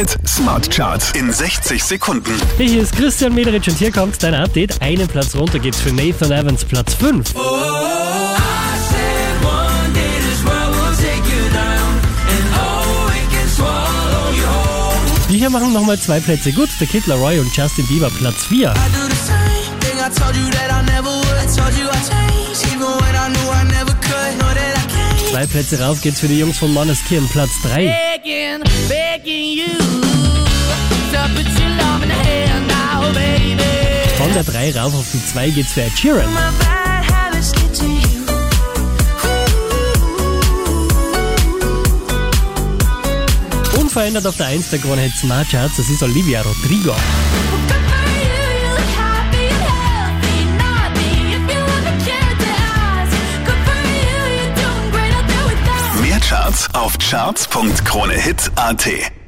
Hit Smart Charts in 60 Sekunden. Hey, hier ist Christian Mederitsch und hier kommt dein Update. Einen Platz runter geht's für Nathan Evans, Platz 5. Die hier machen nochmal zwei Plätze gut. Der Kid Laroi und Justin Bieber, Platz 4. Zwei Plätze rauf geht's für die Jungs von Måneskin, Platz 3. begging, begging Von der 3 rauf auf die 2 geht's für Ed Sheeran. Unverändert auf der 1 der Krone Hit Smart Charts, das ist Olivia Rodrigo. Mehr Charts auf charts.kronehit.at.